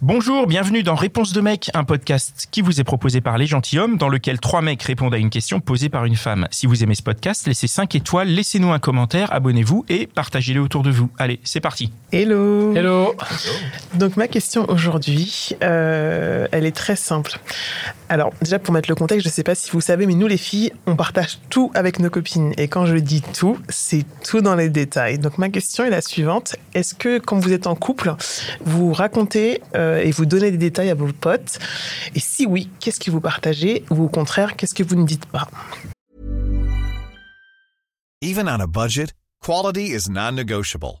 Bonjour, bienvenue dans Réponse de mec, un podcast qui vous est proposé par les gentilshommes, dans lequel trois mecs répondent à une question posée par une femme. Si vous aimez ce podcast, laissez 5 étoiles, laissez-nous un commentaire, abonnez-vous et partagez-le autour de vous. Allez, c'est parti. Hello. Hello. Donc ma question aujourd'hui, euh, elle est très simple. Alors déjà pour mettre le contexte, je sais pas si vous savez, mais nous les filles, on partage tout avec nos copines. Et quand je dis tout, c'est tout dans les détails. Donc ma question est la suivante est-ce que quand vous êtes en couple, vous racontez euh, et vous donnez des détails à vos potes? Et si oui, qu'est-ce que vous partagez? Ou au contraire, qu'est-ce que vous ne dites pas? Even on a budget, quality is non-negotiable.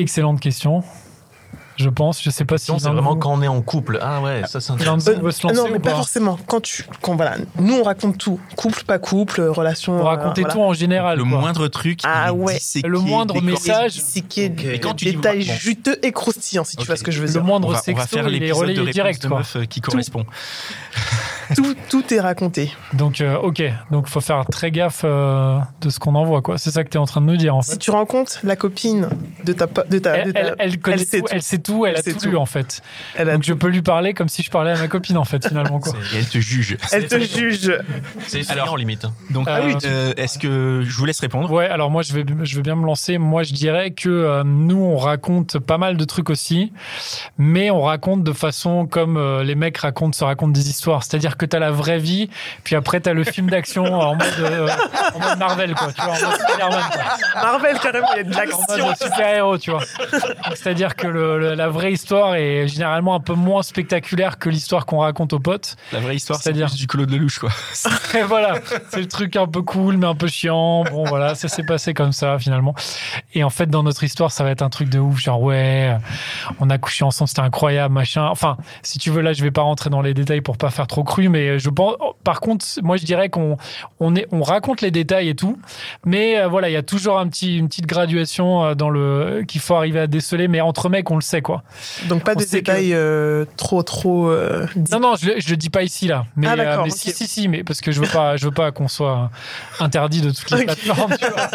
Excellente question. Je pense, je sais pas si. c'est l'un de vraiment vous- quand on est en couple. Ah ouais, ça c'est intéressant. vous veut se lancer Non, mais ou pas pas forcément. Quand tu, quand voilà, nous on raconte tout, couple, pas couple, relation. Pour euh, raconter voilà. tout en général. Le quoi. moindre truc, Ah ouais. disséqué, Le moindre message. C'est qui est Et quand tu dis- détails bon. juteux et croustillants, si tu vois ce que je veux Le dire. On moindre on va sexto, faire il est l'épisode de relayé réponse direct. de quoi. meuf euh, qui correspond. Tout, tout est raconté. Donc, euh, ok. Donc, faut faire très gaffe euh, de ce qu'on envoie, quoi. C'est ça que tu es en train de nous dire, en Si fait. tu rencontres la copine de ta, po- de ta, de Elle, ta- elle- elle connaît elle sait tout, tout. elle sait tout, elle, Elle a sait tout, lu, en fait. elle a Donc, je peux lui parler comme si je parlais à ma copine, en fait, finalement, quoi. Et elle te juge. Elle te juge. C'est Alors- limite. Donc, Ah oui. euh, est-ce que je vous laisse répondre? Ouais, alors moi je vais, je vais bien me lancer. Moi je dirais que euh, nous on raconte pas mal de trucs aussi, mais on raconte de façon comme euh, les mecs racontent, se racontent des histoires. C'est-à-dire que t'as la vraie vie, puis après t'as le film d'action en mode, euh, en mode Marvel, quoi. Tu vois, en mode Spider-Man, quoi. Marvel, carrément, il y a de En l'action. mode super-héros, tu vois. Donc, C'est-à-dire que le- le- la vraie histoire est généralement un peu moins spectaculaire que l'histoire qu'on raconte aux potes. La vraie histoire, c'est C'est-à-dire plus du Claude Lelouch, quoi. Et voilà, c'est le truc un peu cool, mais un peu chiant. Bon, voilà, ça s'est passé comme ça, finalement. Et en fait, dans notre histoire, ça va être un truc de ouf, genre, ouais, on a couché ensemble, c'était incroyable, machin. Enfin, si tu veux, là, je vais pas rentrer dans les détails pour pas faire trop cru, mais je pense, par contre, moi, je dirais qu'on on est, on raconte les détails et tout, mais euh, voilà, il y a toujours un petit, une petite graduation euh, dans le, qu'il faut arriver à déceler, mais entre mecs, on le sait, quoi. Donc pas On des que- détails euh, trop, trop. euh. Non, non, je, je le dis pas ici là, mais, Ah, mais si, si, si, mais parce que je veux pas, je veux pas qu'on soit interdit de toutes les plateformes. Tu vois.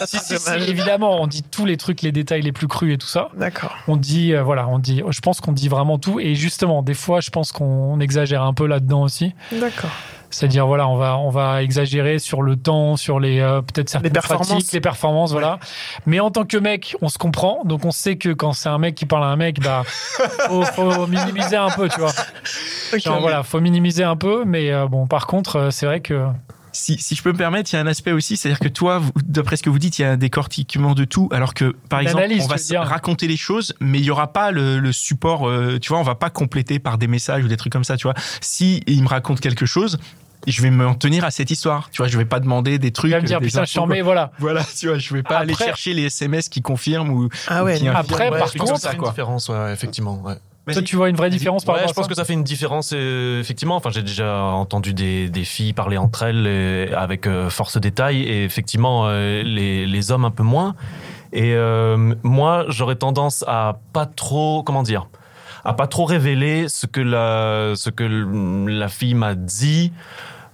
si, si, si, Dommage. évidemment, on dit tous les trucs, les détails les plus crus et tout ça. D'accord. On dit, euh, voilà, on dit, je pense qu'on dit vraiment tout. Et justement, des fois, je pense qu'on exagère un peu là-dedans aussi. D'accord. C'est-à-dire, voilà, on va, on va exagérer sur le temps, sur les euh, peut-être certaines performances. pratiques, les performances, voilà. Mais en tant que mec, on se comprend, donc on sait que quand c'est un mec qui parle à un mec, bah, faut, faut minimiser un peu, tu vois. Ok. Genre, voilà, faut minimiser un peu, mais euh, bon, par contre, euh, c'est vrai que Si, si je peux me permettre, il y a un aspect aussi, c'est-à-dire que toi, d'après ce que vous dites, il y a un décortiquement de tout, alors que, par exemple, on va raconter les choses, mais il y aura pas le, le support, euh, tu vois, on va pas compléter par des messages ou des trucs comme ça, tu vois. Si il me raconte quelque chose, je vais m'en tenir à cette histoire, tu vois, je vais pas demander des trucs. tu vas me dire, des putain, infos, je t'en mets, voilà. Voilà, tu vois, je vais pas aller chercher les SMS qui confirment ou. Ah ouais. ou qui. Après, par contre, ça fait une différence, ouais, effectivement. Ouais. Vas-y. Toi, tu vois une vraie différence par Ouais, rapport je à pense ça que ça fait une différence, euh, effectivement. Enfin, j'ai déjà entendu des, des filles parler entre elles euh, avec euh, force détail, et effectivement, euh, les, les hommes un peu moins. Et euh, moi, j'aurais tendance à pas trop, comment dire, à pas trop révéler ce que la, ce que la fille m'a dit.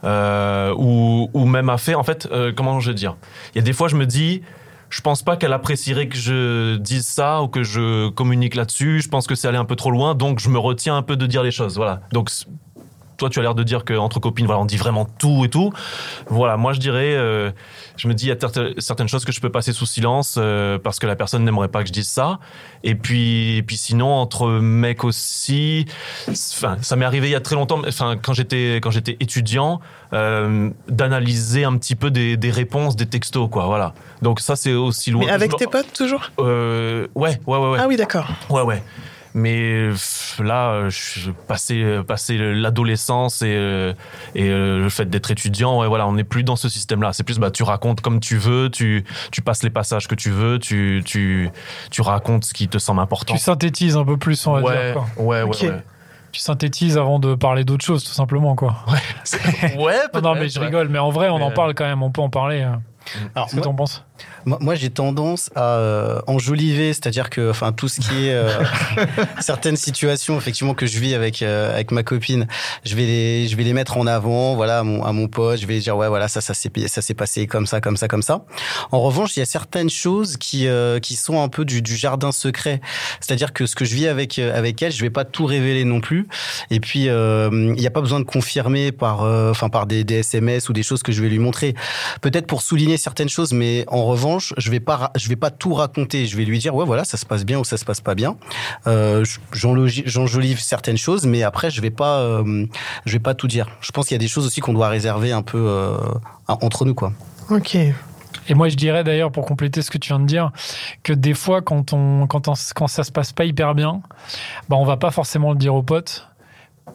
euh, ou, ou même a fait. En fait, euh, comment je veux dire? Il y a des fois, je me dis, je pense pas qu'elle apprécierait que je dise ça ou que je communique là-dessus. Je pense que c'est aller un peu trop loin, donc je me retiens un peu de dire les choses. Voilà. Donc toi, tu as l'air de dire qu'entre copines, voilà, on dit vraiment tout et tout. Voilà, moi, je dirais, euh, je me dis, il y a cer- certaines choses que je peux passer sous silence euh, parce que la personne n'aimerait pas que je dise ça. Et puis, et puis sinon, entre mecs aussi, enfin, ça m'est arrivé il y a très longtemps, enfin, quand j'étais, quand j'étais étudiant, euh, d'analyser un petit peu des, des réponses, des textos, quoi, voilà. Donc ça, c'est aussi loin. Mais avec tes potes toujours? Ouais, ouais, ouais, ouais. Ah oui, d'accord. Ouais, ouais. Mais là, euh, je passé passé l'adolescence et euh, et euh, le fait d'être étudiant, ouais, voilà, on n'est plus dans ce système-là. C'est plus, bah, tu racontes comme tu veux, tu tu passes les passages que tu veux, tu tu tu racontes ce qui te semble important. Tu synthétises un peu plus, on va ouais, dire. Quoi. ouais, ouais, ouais. Tu synthétises avant de parler d'autre chose, tout simplement. Quoi. Ouais, Non, non, mais je ouais. rigole, mais en vrai, on en parle quand même, on peut en parler. euh. Alors, Qu'est-ce que t'en penses? Moi, moi, j'ai tendance à euh, enjoliver, c'est-à-dire que, enfin, tout ce qui est euh, certaines situations, effectivement, que je vis avec euh, avec ma copine, je vais les je vais les mettre en avant, voilà, à mon, à mon pote, je vais dire ouais, voilà, ça ça s'est ça s'est passé comme ça, comme ça, comme ça. En revanche, il y a certaines choses qui euh, qui sont un peu du, du jardin secret, c'est-à-dire que ce que je vis avec euh, avec elle, je vais pas tout révéler non plus. Et puis, euh, il n'y a pas besoin de confirmer par, euh, enfin, par des, des SMS ou des choses que je vais lui montrer. Peut-être pour souligner certaines choses, mais en revanche, je vais pas, je vais pas tout raconter. Je vais lui dire, ouais, voilà, ça se passe bien ou ça se passe pas bien. Euh, J'enjolive certaines choses, mais après, je vais pas, euh, je vais pas tout dire. Je pense qu'il y a des choses aussi qu'on doit réserver un peu euh, entre nous, quoi. Ok. Et moi, je dirais d'ailleurs, pour compléter ce que tu viens de dire, que des fois, quand, on, quand, on- quand ça se passe pas hyper bien, bah, on va pas forcément le dire aux potes.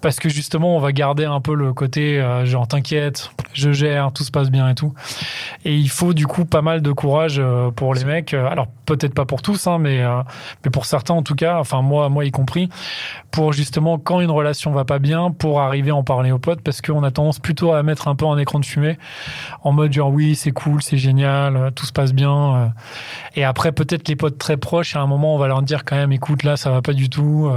Parce que justement, on va garder un peu le côté euh, genre t'inquiète, je gère, tout se passe bien et tout. Et il faut du coup pas mal de courage euh, pour les mecs. Euh, Alors peut-être pas pour tous, hein, mais euh, mais pour certains en tout cas. Enfin moi moi y compris, pour justement quand une relation va pas bien, pour arriver à en parler aux potes, parce qu'on a tendance plutôt à mettre un peu en écran de fumée, en mode genre oui c'est cool, c'est génial, euh, tout se passe bien. euh. Et après peut-être les potes très proches, à un moment on va leur dire quand même écoute là ça va pas du tout.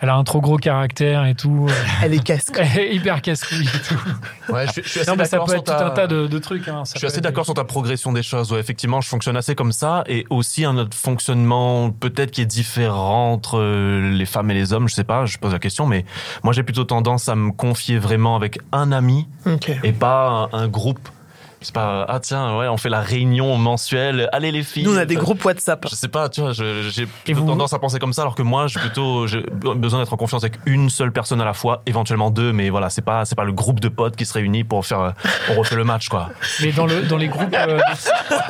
Elle a un trop gros caractère et tout. Elle est. Elle est hyper casse-couille et tout. Ouais, je, suis- je suis assez Non, mais ça d'accord peut sur être tout ta- un tas de, de trucs. hein. Ça Je suis assez être- d'accord sur ta progression des choses. Ouais, effectivement, je fonctionne assez comme ça. Et aussi un autre fonctionnement peut-être qui est différent entre euh, les femmes et les hommes. Je sais pas, je pose la question. Mais moi, j'ai plutôt tendance à me confier vraiment avec un ami et pas un, un groupe. C'est pas, ah tiens, ouais, on fait la réunion mensuelle. Allez les filles. Nous, on a des groupes WhatsApp. Je sais pas, tu vois, j'ai plutôt vous tendance à penser comme ça, alors que moi, j'ai plutôt j'ai besoin d'être en confiance avec une seule personne à la fois, éventuellement deux, mais voilà, c'est pas c'est pas le groupe de potes qui se réunit pour faire euh, on refait le match quoi. Mais dans, le, dans les groupes. euh,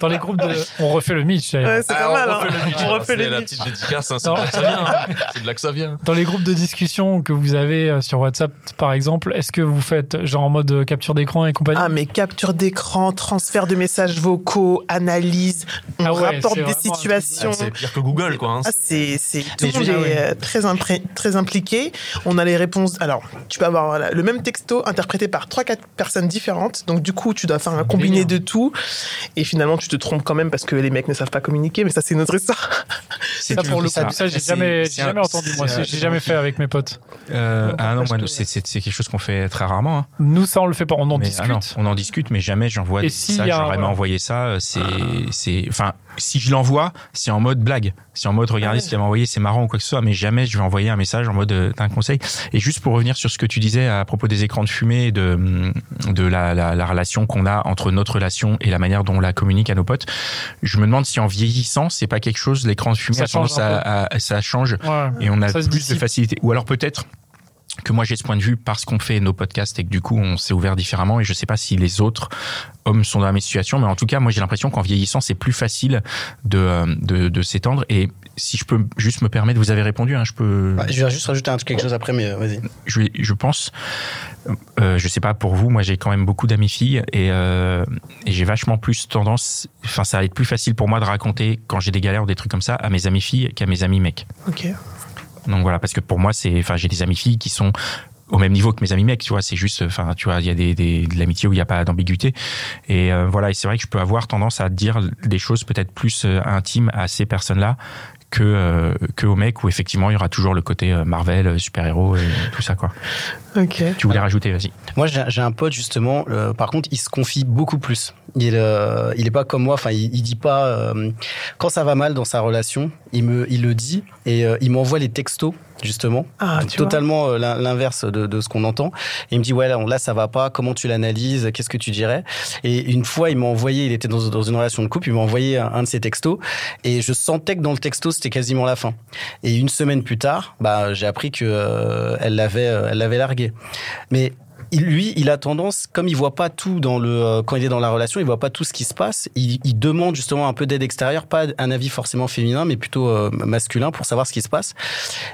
dans les groupes de. On refait le Mitch. d'ailleurs. Ouais, c'est pas mal. hein. le On refait C'est les la petite dédicace, hein, c'est Non. de là que ça vient. hein. C'est de là que ça vient. Dans les groupes de discussion que vous avez euh, sur WhatsApp, par exemple, est-ce que vous faites genre en mode euh, capture d'écran et compagnie Ah, mais capture d'écran, transfert de messages vocaux, analyse, on Ah ouais, rapporte des situations. C'est pire que Google quoi. hein. Ah, c'est, c'est, tout le monde est euh, très, impré- très impliqué. On a les réponses. Alors, tu peux avoir voilà, le même texto interprété par trois, quatre personnes différentes. Donc, du coup, tu dois faire un combiné de tout. Et finalement, tu te trompes quand même parce que les mecs ne savent pas communiquer. Mais ça, c'est une autre histoire. C'est Ça, pour le coup, ça. ça, j'ai jamais, jamais entendu, moi. J'ai jamais fait avec mes potes. Euh, ah non, moi, que- c'est- c'est c'est quelque chose qu'on fait très rarement. hein. Nous, ça, on le fait pas. On en Mais, discute. ah non, on en discute, mais jamais j'envoie Et des s'il y messages. a un- J'aurais voilà. envoyer ça. euh, C'est, c'est, enfin, si je l'envoie, c'est en mode blague. C'est en mode regardez Ouais. ce qu'il m'a envoyé, c'est marrant ou quoi que ce soit. Mais jamais je vais envoyer un message en mode euh, t'as un conseil. Et juste pour revenir sur ce que tu disais à propos des écrans de fumée et de de la, la, la relation qu'on a entre notre relation et la manière dont on la communique à nos potes, je me demande si en vieillissant, c'est pas quelque chose. L'écran de fumée Ça a tendance change un à, à- ça change Ouais. et on a Ça plus de facilité. Ou alors peut-être que moi j'ai ce point de vue parce qu'on fait nos podcasts et que du coup on s'est ouvert différemment et je sais pas si les autres hommes sont dans la même situation mais en tout cas moi j'ai l'impression qu'en vieillissant c'est plus facile de, euh, de, de s'étendre et si je peux juste me permettre vous avez répondu hein, je peux Ouais, je vais juste rajouter un truc, quelque chose après, mais euh, vas-y. je, je pense, euh, je sais pas pour vous, moi j'ai quand même beaucoup d'amis filles et, euh, et j'ai vachement plus tendance, enfin ça va être plus facile pour moi de raconter quand j'ai des galères ou des trucs comme ça à mes amis filles qu'à mes amis mecs. Ok. Donc voilà, parce que pour moi c'est, enfin j'ai des amis filles qui sont au même niveau que mes amis mecs, tu vois, c'est juste, enfin, tu vois, il y a des, des, de l'amitié où il n'y a pas d'ambiguïté. Et euh, voilà, et c'est vrai que je peux avoir tendance à dire des choses peut-être plus euh, intimes à ces personnes-là que, euh, que aux mecs où effectivement il y aura toujours le côté euh, Marvel, euh, super-héros et tout ça, quoi. Ok. Tu voulais rajouter, vas-y. Moi, j'ai j'ai un pote justement. euh, par contre, il se confie beaucoup plus. Il, euh, il est pas comme moi. Enfin, il, il dit pas euh, quand ça va mal dans sa relation. Il me, il le dit et euh, il m'envoie les textos justement. Ah, totalement euh, l'in- l'inverse de, de ce qu'on entend. Et il me dit ouais là, là ça va pas. Comment tu l'analyses? Qu'est-ce que tu dirais? Et une fois, il m'a envoyé. Il était dans, dans une relation de couple. Il m'a envoyé un, un de ses textos et je sentais que dans le texto c'était quasiment la fin. Et une semaine plus tard, bah j'ai appris que euh, elle l'avait, euh, elle l'avait largué. Mais il- lui, il a tendance, comme il voit pas tout dans le, euh, quand il est dans la relation, il voit pas tout ce qui se passe. Il, il demande justement un peu d'aide extérieure, pas un avis forcément féminin, mais plutôt euh, masculin pour savoir ce qui se passe.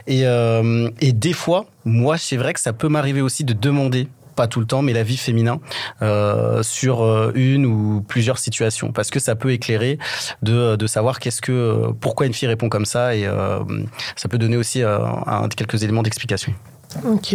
Et, euh, et des fois, moi, c'est vrai que ça peut m'arriver aussi de demander pas tout le temps, mais l'avis féminin euh, sur euh, une ou plusieurs situations, parce que ça peut éclairer de, de savoir qu'est-ce que, pourquoi une fille répond comme ça, et euh, ça peut donner aussi euh, un- quelques éléments d'explication. Ok.